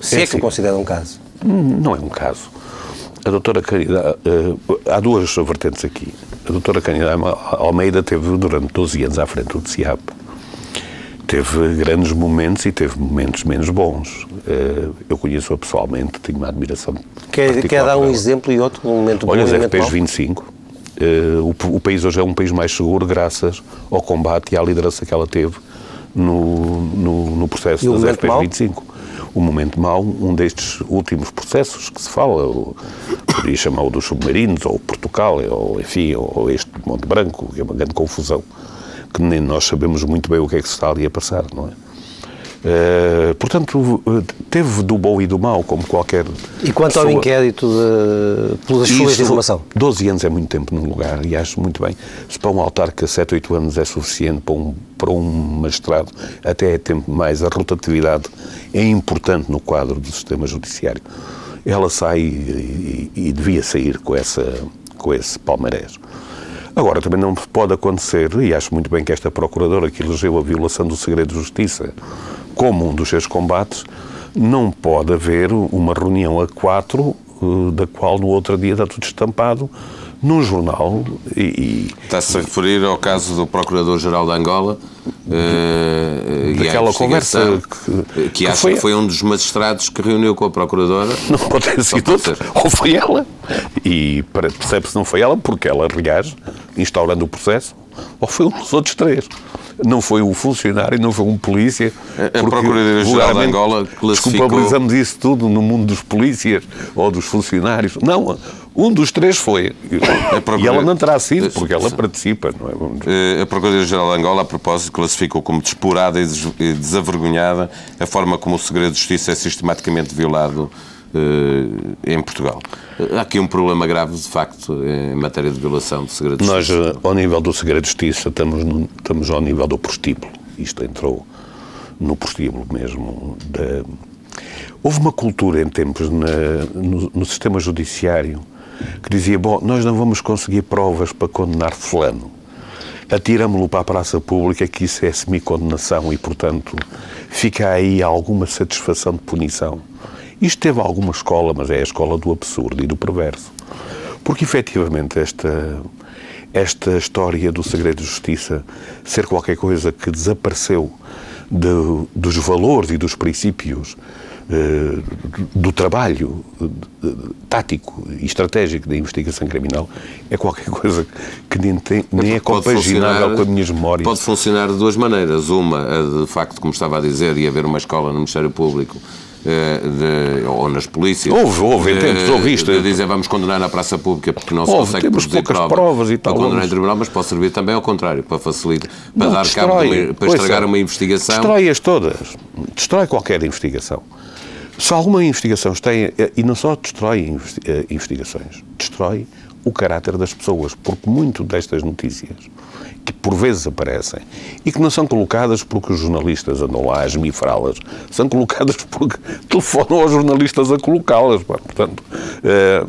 [SPEAKER 1] Se é, é que o considera um caso.
[SPEAKER 2] Não é um caso. A doutora Caridade, há duas vertentes aqui. A doutora Caridade Almeida teve durante 12 anos à frente do CIAP. teve grandes momentos e teve momentos menos bons. Eh, eu conheço-a pessoalmente, tenho uma admiração.
[SPEAKER 1] Quer, quer dar um exemplo e outro, um momento
[SPEAKER 2] Olha,
[SPEAKER 1] bom
[SPEAKER 2] os
[SPEAKER 1] momento
[SPEAKER 2] RPs
[SPEAKER 1] mau?
[SPEAKER 2] 25. eh, o, o país hoje é um país mais seguro graças ao combate e à liderança que ela teve no, no, no processo das RPs
[SPEAKER 1] mau?
[SPEAKER 2] 25. O momento mau, um destes últimos processos que se fala, o- poderia chamar o dos submarinos, ou Portugal, ou enfim, ou este de Monte Branco, que é uma grande confusão, que nem nós sabemos muito bem o que é que se está ali a passar, não é? Eh, portanto, teve do bom e do mau, como qualquer.
[SPEAKER 1] E quanto ao
[SPEAKER 2] pessoa.
[SPEAKER 1] inquérito de, pelas fugas de informação?
[SPEAKER 2] 12 anos é muito tempo num lugar e acho muito bem. Se para um autarca 7, 8 anos é suficiente, para um, para um magistrado até é tempo mais. A rotatividade é importante no quadro do sistema judiciário. Ela sai e, e- e devia sair com, essa, com esse palmarés. Agora, também não pode acontecer, e acho muito bem que esta Procuradora que elegeu a violação do segredo de justiça como um dos seus combates, não pode haver uma reunião a quatro, eh, da qual no outro dia está tudo estampado num jornal e,
[SPEAKER 3] Está-se a referir ao caso do Procurador-Geral de Angola eh, e à
[SPEAKER 2] Daquela conversa que-
[SPEAKER 3] que,
[SPEAKER 2] que
[SPEAKER 3] acha
[SPEAKER 2] foi-
[SPEAKER 3] que foi um dos magistrados que reuniu com a Procuradora.
[SPEAKER 2] não pode ter sido outro, ou foi ela. E percebe-se não foi ela, porque ela reage, instaurando o processo, ou foi um dos outros três. Não foi um funcionário, não foi um polícia.
[SPEAKER 3] A- Procuradoria-Geral de Angola classificou-
[SPEAKER 2] Desculpabilizamos isso tudo no mundo dos polícias ou dos funcionários. Não, um dos três foi. E ela não terá sido, porque ela participa, não é?
[SPEAKER 3] Eh, A Procuradoria-Geral de Angola, a propósito, classificou como desporada e des- desavergonhada a forma como o segredo de justiça é sistematicamente violado em Portugal. Eh, Há aqui um problema grave, de facto, em matéria de violação do segredo de
[SPEAKER 2] Nós,
[SPEAKER 3] justiça.
[SPEAKER 2] eh, ao nível do segredo de justiça, estamos, no- estamos ao nível do prostíbulo. Isto entrou no prostíbulo mesmo. da- Houve uma cultura em tempos na- no, no sistema judiciário que dizia: bom, nós não vamos conseguir provas para condenar Fulano. Atiramos-lo para a praça pública, que isso é semi-condenação e, portanto, fica aí alguma satisfação de punição. Isto teve alguma escola, mas é a escola do absurdo e do perverso. Porque, efetivamente, esta, esta história do segredo de justiça ser qualquer coisa que desapareceu de- dos valores e dos princípios eh, do, trabalho eh, tático e estratégico da investigação criminal é qualquer coisa que nem, tem, nem é
[SPEAKER 3] Pode
[SPEAKER 2] compaginável com as minhas memórias.
[SPEAKER 3] Pode funcionar de duas maneiras. Uma, a de facto, como estava a dizer, e haver uma escola no Ministério Público de- ou nas polícias.
[SPEAKER 2] Houve, houve, em tempos, houve isto.
[SPEAKER 3] De dizer vamos condenar na praça pública porque não se
[SPEAKER 2] Houve,
[SPEAKER 3] consegue
[SPEAKER 2] temos poucas
[SPEAKER 3] prova
[SPEAKER 2] provas e tal,
[SPEAKER 3] para condenar
[SPEAKER 2] vamos-
[SPEAKER 3] em tribunal, mas pode servir também ao contrário, para facilitar, para
[SPEAKER 2] Não,
[SPEAKER 3] dar cabo, de para estragar uma investigação.
[SPEAKER 2] Destrói-as todas. Destrói qualquer investigação. Se alguma investigação tem. E não só destrói eh, investigações, destrói o caráter das pessoas, porque muito destas notícias que por vezes aparecem e que não são colocadas porque os jornalistas andam lá a esmifrá-las, são colocadas porque telefonam aos jornalistas a colocá-las. Portanto, eh,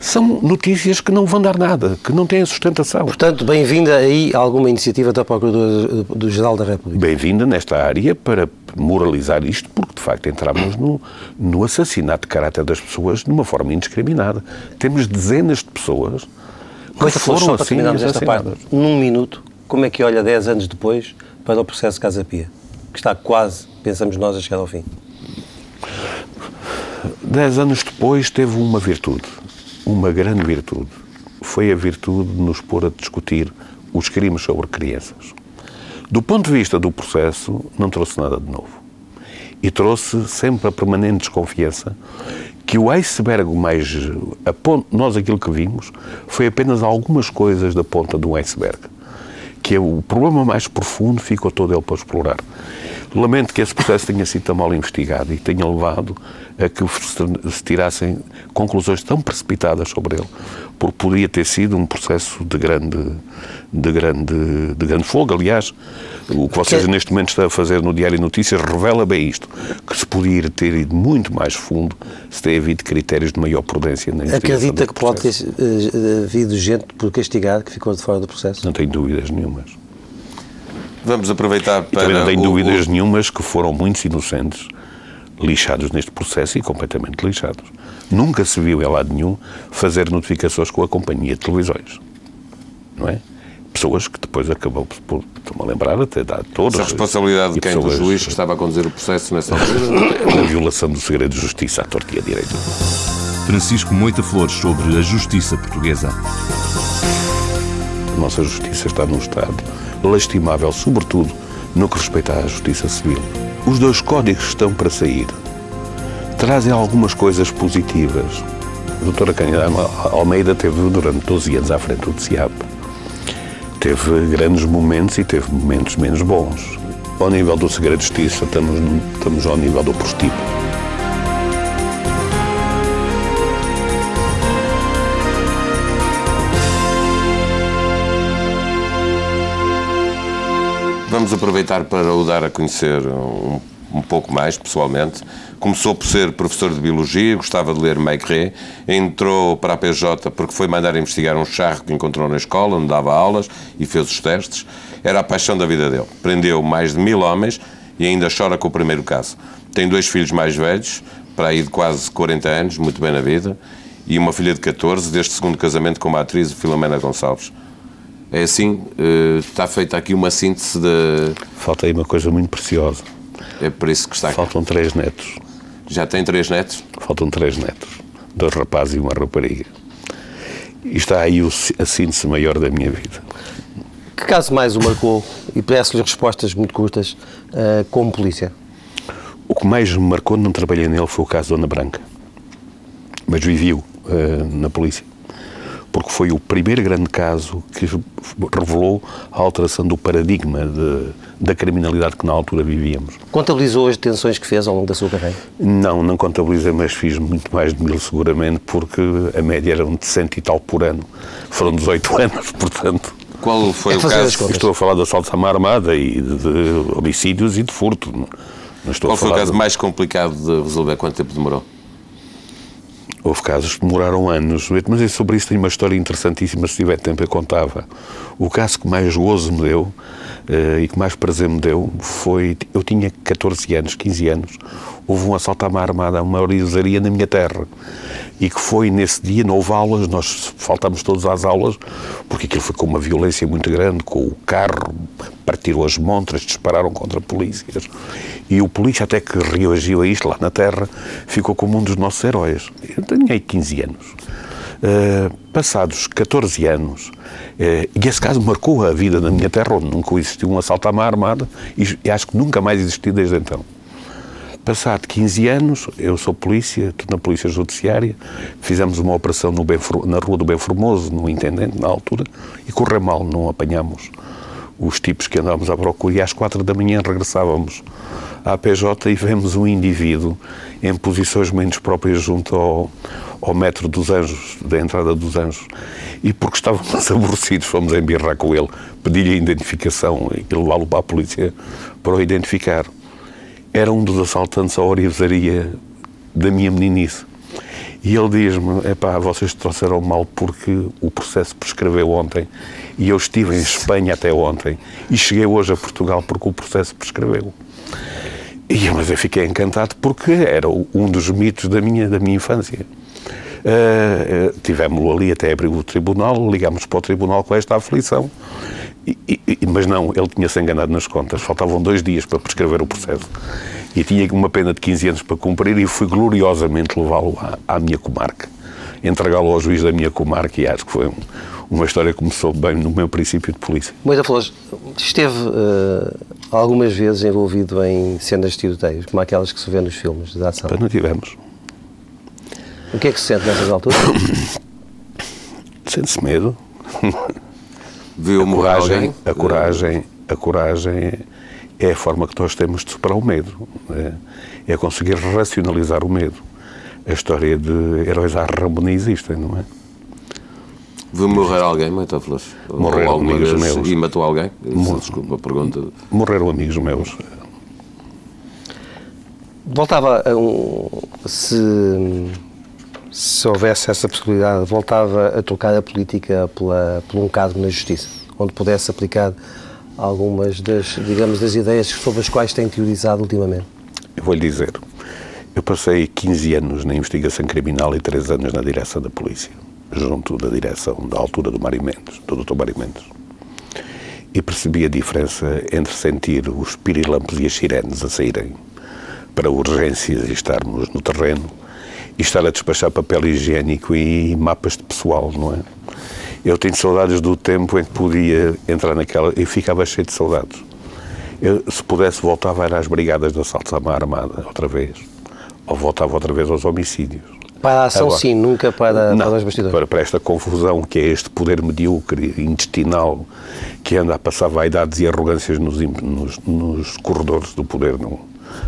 [SPEAKER 2] são notícias que não vão dar nada, que não têm sustentação.
[SPEAKER 1] Portanto, bem-vinda aí alguma iniciativa da Procuradora-Geral da República.
[SPEAKER 2] bem-vinda nesta área para moralizar isto, porque de facto entramos no, no assassinato de caráter das pessoas de uma forma indiscriminada. Temos dezenas de pessoas que
[SPEAKER 1] Coisa
[SPEAKER 2] foram assim
[SPEAKER 1] esta parte,
[SPEAKER 2] assassinadas.
[SPEAKER 1] num minuto, como é que olha 10 anos depois para o processo Casa Pia? Que está quase, pensamos nós, a chegar ao fim.
[SPEAKER 2] Dez anos depois teve uma virtude, uma grande virtude. Foi a virtude de nos pôr a discutir os crimes sobre crianças. Do ponto de vista do processo, não trouxe nada de novo. E trouxe sempre a permanente desconfiança que o iceberg mais. Nós aquilo que vimos foi apenas algumas coisas da ponta do iceberg. Que é o problema mais profundo ficou todo ele para explorar. Lamento que esse processo tenha sido tão mal investigado e tenha levado a que se se tirassem conclusões tão precipitadas sobre ele, porque podia ter sido um processo de grande, de grande, de grande fogo. Aliás, o que vocês
[SPEAKER 1] Que-
[SPEAKER 2] neste momento estão a fazer no Diário Notícias revela bem isto, que se podia ter ido muito mais fundo se tem havido critérios de maior prudência na investigação
[SPEAKER 1] Acredita que pode ter
[SPEAKER 2] processo.
[SPEAKER 1] eh, havido gente por castigar que ficou de fora do processo?
[SPEAKER 2] Não tenho dúvidas nenhumas.
[SPEAKER 3] Vamos aproveitar
[SPEAKER 2] E
[SPEAKER 3] para.
[SPEAKER 2] também não tenho
[SPEAKER 3] o-
[SPEAKER 2] dúvidas
[SPEAKER 3] o-
[SPEAKER 2] nenhumas que foram muitos inocentes lixados neste processo e completamente lixados. Nunca se viu em lado nenhum fazer notificações com a companhia de televisões. Não é? pessoas que depois acabou por, estou-me a lembrar, até dar todas.
[SPEAKER 3] Essa responsabilidade de quem?
[SPEAKER 2] Pessoas,
[SPEAKER 3] do juiz que estava a conduzir o processo nessa altura?
[SPEAKER 2] Na violação do segredo de justiça à torta e à direita.
[SPEAKER 4] Francisco Moita Flores sobre a justiça portuguesa.
[SPEAKER 2] A nossa justiça está num estado lastimável, sobretudo no que respeita à justiça civil. Os dois códigos estão para sair. Trazem algumas coisas positivas. A doutora Cândida Almeida teve durante 12 anos à frente do CIAP. Teve grandes momentos e teve momentos menos bons. Ao nível do segredo de justiça, estamos, estamos ao nível do prostíbulo.
[SPEAKER 3] Vamos aproveitar para o dar a conhecer um, um pouco mais, pessoalmente. Começou por ser professor de Biologia, gostava de ler Maigret, entrou para a PJ porque foi mandar investigar um charro que encontrou na escola, onde dava aulas e fez os testes. Era a paixão da vida dele. Prendeu mais de mil homens e ainda chora com o primeiro caso. Tem dois filhos mais velhos, para aí de quase 40 anos, muito bem na vida, e uma filha de 14, deste segundo casamento com uma atriz, Filomena Gonçalves. É assim, eh, está feita aqui uma síntese de.
[SPEAKER 2] Falta aí uma coisa muito preciosa.
[SPEAKER 3] É por isso que está aqui.
[SPEAKER 2] Faltam três netos.
[SPEAKER 3] Já tem três netos?
[SPEAKER 2] Faltam três netos. Dois rapazes e uma rapariga. E está aí a síntese maior da minha vida.
[SPEAKER 1] Que caso mais o marcou? E peço-lhe respostas muito curtas, uh, como polícia.
[SPEAKER 2] O que mais me marcou, não trabalhei nele, foi o caso da Dona Branca. Mas vivi-o uh, na polícia porque foi o primeiro grande caso que revelou a alteração do paradigma de, da criminalidade que na altura vivíamos.
[SPEAKER 1] Contabilizou as detenções que fez ao longo da sua carreira?
[SPEAKER 2] Não, não contabilizei, mas fiz muito mais de mil seguramente, porque a média era de cento e tal por ano. Foram 18 anos, portanto.
[SPEAKER 3] Qual foi é o caso?
[SPEAKER 2] Estou a falar de assaltos à armada e de, de homicídios e de furto.
[SPEAKER 3] Não estou Qual foi o caso de... mais complicado de resolver? Quanto tempo demorou?
[SPEAKER 2] Houve casos que demoraram anos, mas sobre isso tenho uma história interessantíssima, se tiver tempo eu contava. O caso que mais gozo me deu uh, e que mais prazer me deu foi, eu tinha 14 anos, 15 anos, houve um assalto à uma armada, a uma orizaria na minha terra, e que foi nesse dia, não houve aulas, nós faltámos todos às aulas, porque aquilo foi com uma violência muito grande, com o carro, partiram as montras, dispararam contra polícias, e o polícia até que reagiu a isto lá na terra, ficou como um dos nossos heróis. Eu aí 15 anos. Uh, passados 14 anos, uh, e esse caso marcou a vida da minha terra, onde nunca existiu um assalto à má armada, e, e acho que nunca mais existiu desde então. Passado 15 anos, eu sou polícia, estou na Polícia Judiciária, fizemos uma operação no na Rua do Bem Formoso, no Intendente, na altura, e correu mal, não apanhamos os tipos que andávamos à procura, e às quatro da manhã regressávamos à PJ e vemos um indivíduo em posições menos próprias junto ao, ao metro dos Anjos, da entrada dos Anjos. E porque estávamos aborrecidos, fomos embirrar com ele, pedi-lhe a identificação e levá-lo para a polícia para o identificar. Era um dos assaltantes à orivesaria da minha meninice. E ele diz-me: é pá, vocês trouxeram mal porque o processo prescreveu ontem e eu estive em Espanha até ontem e cheguei hoje a Portugal porque o processo prescreveu. E, mas eu fiquei encantado porque era um dos mitos da minha, da minha infância. Uh, tivemos-lo ali até abrir o tribunal, ligámos para o tribunal com esta aflição, e, e, mas não, ele tinha-se enganado nas contas, faltavam dois dias para prescrever o processo. E tinha uma pena de 15 anos para cumprir e fui gloriosamente levá-lo à, à, minha comarca, entregá-lo ao juiz da minha comarca e acho que foi um, uma história que começou bem no meu princípio de polícia.
[SPEAKER 1] Moita Flores, esteve uh, algumas vezes envolvido em cenas de tiroteios, como aquelas que se vê nos filmes de ação?
[SPEAKER 2] Mas não tivemos.
[SPEAKER 1] O que é que se sente nessas alturas?
[SPEAKER 2] Sente-se medo.
[SPEAKER 3] Viu a coragem,
[SPEAKER 2] a coragem, a coragem é a forma que nós temos de superar o medo. É, é conseguir racionalizar o medo. A história de heróis à Rambo existem, não é?
[SPEAKER 3] Viu morrer alguém, Moita Flores?
[SPEAKER 2] Morreram amigos vez, meus.
[SPEAKER 3] E matou alguém? Mor Desculpa a pergunta.
[SPEAKER 2] Morreram amigos meus.
[SPEAKER 1] Voltava a um. Se, se houvesse essa possibilidade, voltava a trocar a política pela, por um cargo na Justiça, onde pudesse aplicar algumas das, digamos, das ideias sobre as quais tem teorizado ultimamente?
[SPEAKER 2] Eu vou-lhe dizer. Eu passei 15 anos na investigação criminal e 3 anos na direção da polícia junto da direção da altura do Mário Mendes, do Dr. Mário Mendes. e percebi a diferença entre sentir os pirilampos e as sirenes a saírem para urgências e estarmos no terreno e estar a despachar papel higiênico e mapas de pessoal, não é? Eu tenho saudades do tempo em que podia entrar naquela e ficava cheio de saudades. Eu, se pudesse, voltava às brigadas de assaltos à armada, outra vez. Ou voltava outra vez aos homicídios.
[SPEAKER 1] Para a ação,
[SPEAKER 2] Agora,
[SPEAKER 1] sim, nunca para,
[SPEAKER 2] não,
[SPEAKER 1] para os bastidores.
[SPEAKER 2] Para, para esta confusão que é este poder medíocre, intestinal, que anda a passar vaidades e arrogâncias nos, nos, nos corredores do poder. Não,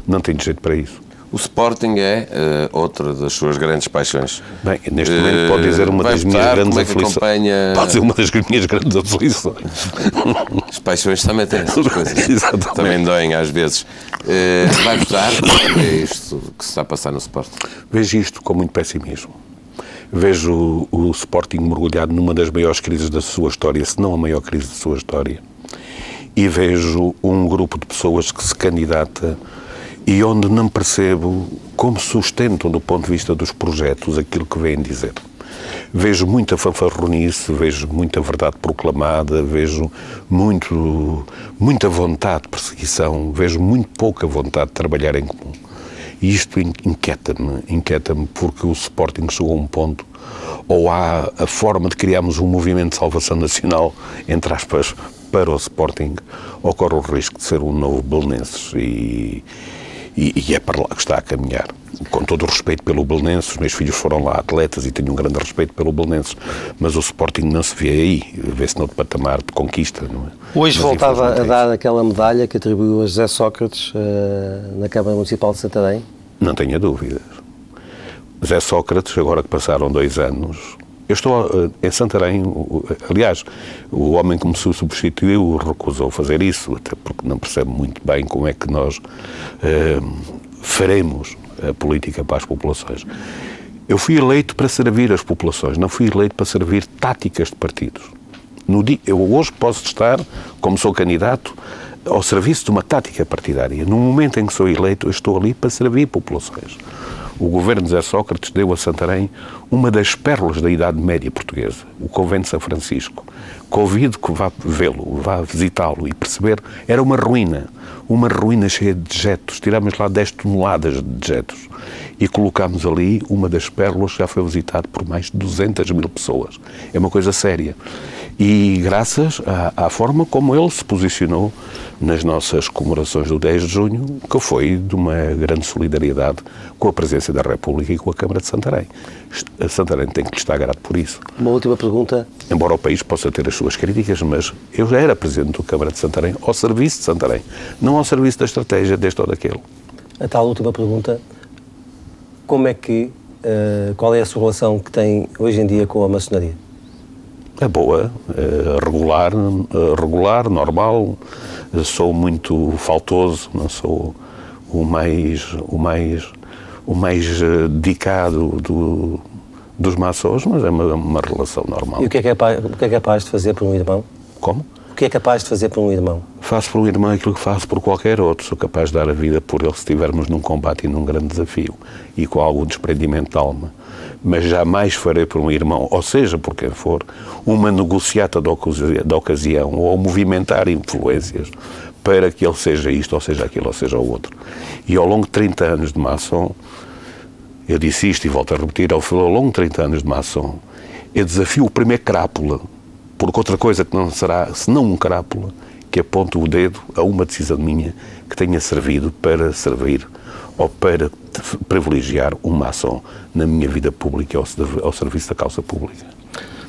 [SPEAKER 2] não tenho jeito para isso.
[SPEAKER 3] O Sporting é uh, outra das suas grandes paixões.
[SPEAKER 2] Bem, neste momento pode dizer uma das minhas grandes
[SPEAKER 3] é
[SPEAKER 2] aflições.
[SPEAKER 3] acompanha-
[SPEAKER 2] Pode ser uma das minhas grandes aflições.
[SPEAKER 3] As paixões também têm essas coisas.
[SPEAKER 2] Exatamente.
[SPEAKER 3] também doem às vezes. Uh, vai votar? É isto que se está a passar no Sporting?
[SPEAKER 2] Vejo isto com muito pessimismo. Vejo o, o Sporting mergulhado numa das maiores crises da sua história, se não a maior crise da sua história. E vejo um grupo de pessoas que se candidata e onde não percebo como sustentam, do ponto de vista dos projetos, aquilo que vêm dizer. Vejo muita fanfarronice, vejo muita verdade proclamada, vejo muito, muita vontade de perseguição, vejo muito pouca vontade de trabalhar em comum. E isto in- inquieta-me, inquieta-me porque o Sporting chegou a um ponto ou há a forma de criarmos um movimento de salvação nacional, entre aspas, para o Sporting, ou corre o risco de ser um novo Belenenses e, e, e é para lá que está a caminhar. Com todo o respeito pelo Belenenses, os meus filhos foram lá atletas e tenho um grande respeito pelo Belenenses, mas o Sporting não se vê aí, vê-se noutro patamar de conquista, é?
[SPEAKER 1] Hoje
[SPEAKER 2] Mas,
[SPEAKER 1] voltava a
[SPEAKER 2] é
[SPEAKER 1] dar aquela medalha que atribuiu a José Sócrates eh, na Câmara Municipal de Santarém.
[SPEAKER 2] Não tenha dúvidas. Zé Sócrates, agora que passaram dois anos, eu estou eh, em Santarém, aliás, o homem que me substituiu recusou fazer isso, até porque não percebe muito bem como é que nós eh, faremos a política para as populações. Eu fui eleito para servir as populações, não fui eleito para servir táticas de partidos. No dia, eu hoje posso estar, como sou candidato, ao serviço de uma tática partidária. No momento em que sou eleito, eu estou ali para servir populações. O governo de José Sócrates deu a Santarém uma das pérolas da Idade Média portuguesa, o Convento de São Francisco. Convido que vá vê-lo, vá visitá-lo e perceber, era uma ruína, uma ruína cheia de dejetos. Tirámos lá 10 toneladas de dejetos e colocámos ali uma das pérolas que já foi visitado por mais de 200 mil pessoas. É uma coisa séria. E graças à, à forma como ele se posicionou nas nossas comemorações do 10 de junho, que foi de uma grande solidariedade com a presença da República e com a Câmara de Santarém. A Santarém tem que lhe estar grato por isso.
[SPEAKER 1] Uma última pergunta.
[SPEAKER 2] Embora o país possa ter as suas críticas, mas eu já era presidente da Câmara de Santarém ao serviço de Santarém, não ao serviço da estratégia deste ou daquele.
[SPEAKER 1] A tal última pergunta. Como é que, eh, qual é a sua relação que tem hoje em dia com a maçonaria?
[SPEAKER 2] É boa, é regular, é regular, normal. Sou muito faltoso, não sou o mais, o mais, o mais eh, dedicado do, dos maçons, mas é uma, uma relação normal.
[SPEAKER 1] E o que, é capaz, o que é capaz de fazer por um irmão?
[SPEAKER 2] Como?
[SPEAKER 1] O que é capaz de fazer por um irmão?
[SPEAKER 2] Faço por um irmão aquilo que faço por qualquer outro. Sou capaz de dar a vida por ele se estivermos num combate e num grande desafio e com algum desprendimento de alma. Mas jamais farei por um irmão, ou seja, por quem for, uma negociata da ocasi- da ocasião ou movimentar influências para que ele seja isto, ou seja aquilo, ou seja o outro. E ao longo de 30 anos de maçom, eu disse isto e volto a repetir, ao ao longo de 30 anos de maçom, eu desafio o primeiro crápula, porque outra coisa que não será, senão um crápula, que aponte o dedo a uma decisão minha que tenha servido para servir ou para privilegiar um maçom na minha vida pública ao, serv- ao serviço da causa pública.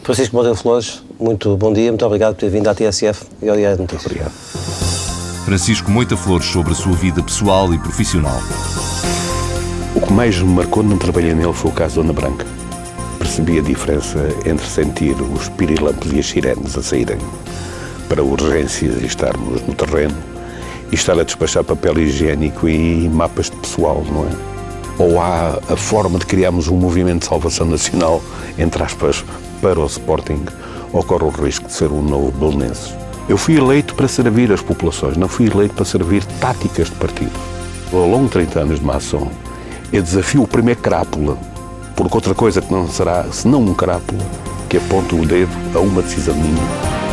[SPEAKER 1] Francisco Moura Flores, muito bom dia, muito obrigado por ter vindo à TSF e ao Diário de Notícias.
[SPEAKER 2] Obrigado.
[SPEAKER 4] Francisco Moita Flores sobre a sua vida pessoal e profissional.
[SPEAKER 2] O que mais me marcou não trabalhei nele foi o caso da Dona Branca. Percebi a diferença entre sentir os pirilampos e as sirenes a saírem para urgências e estarmos no terreno e estar a despachar papel higiênico e mapas de pessoal, não é? Ou há a forma de criarmos um movimento de salvação nacional, entre aspas, para o Sporting, ou corre o risco de ser um novo Belenenses. Eu fui eleito para servir as populações, não fui eleito para servir táticas de partidos. Ao longo de 30 anos de maçom, eu desafio o primeiro crápula, porque outra coisa que não será, senão um crápula, que aponte o dedo a uma decisão minha